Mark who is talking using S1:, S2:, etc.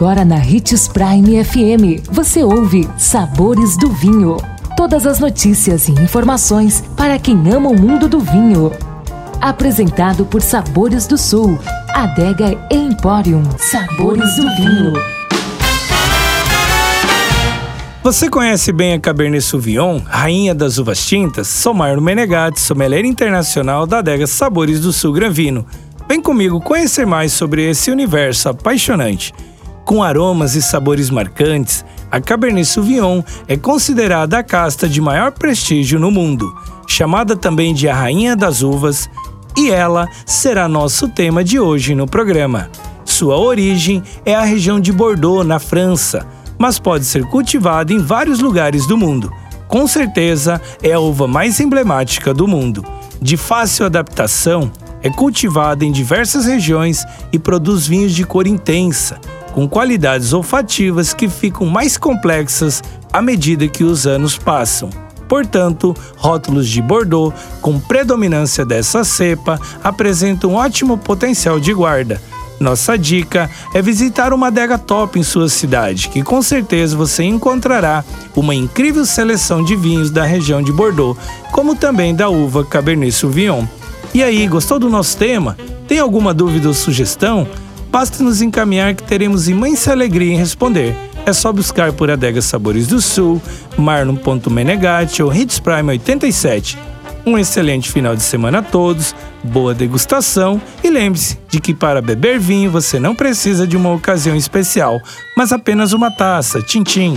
S1: Agora na Ritz Prime FM, você ouve Sabores do Vinho. Todas as notícias e informações para quem ama o mundo do vinho. Apresentado por Sabores do Sul, Adega Emporium. Sabores do Vinho.
S2: Você conhece bem a Cabernet Sauvignon, rainha das uvas tintas? Sou Marno Menegatti, sommelier internacional da adega Sabores do Sul Granvino. Vem comigo conhecer mais sobre esse universo apaixonante. Com aromas e sabores marcantes, a Cabernet Sauvignon é considerada a casta de maior prestígio no mundo, chamada também de a Rainha das Uvas, e ela será nosso tema de hoje no programa. Sua origem é a região de Bordeaux, na França, mas pode ser cultivada em vários lugares do mundo. Com certeza é a uva mais emblemática do mundo. De fácil adaptação, é cultivada em diversas regiões e produz vinhos de cor intensa, com qualidades olfativas que ficam mais complexas à medida que os anos passam. Portanto, rótulos de Bordeaux com predominância dessa cepa apresentam ótimo potencial de guarda. Nossa dica é visitar uma adega top em sua cidade, que com certeza você encontrará uma incrível seleção de vinhos da região de Bordeaux, como também da uva Cabernet Sauvignon. E aí, gostou do nosso tema? Tem alguma dúvida ou sugestão? Basta nos encaminhar que teremos imensa alegria em responder. É só buscar por Adega Sabores do Sul, Marlon.menegatti ou Hits Prime 87. Um excelente final de semana a todos, boa degustação e lembre-se de que para beber vinho você não precisa de uma ocasião especial, mas apenas uma taça, tchim-tchim.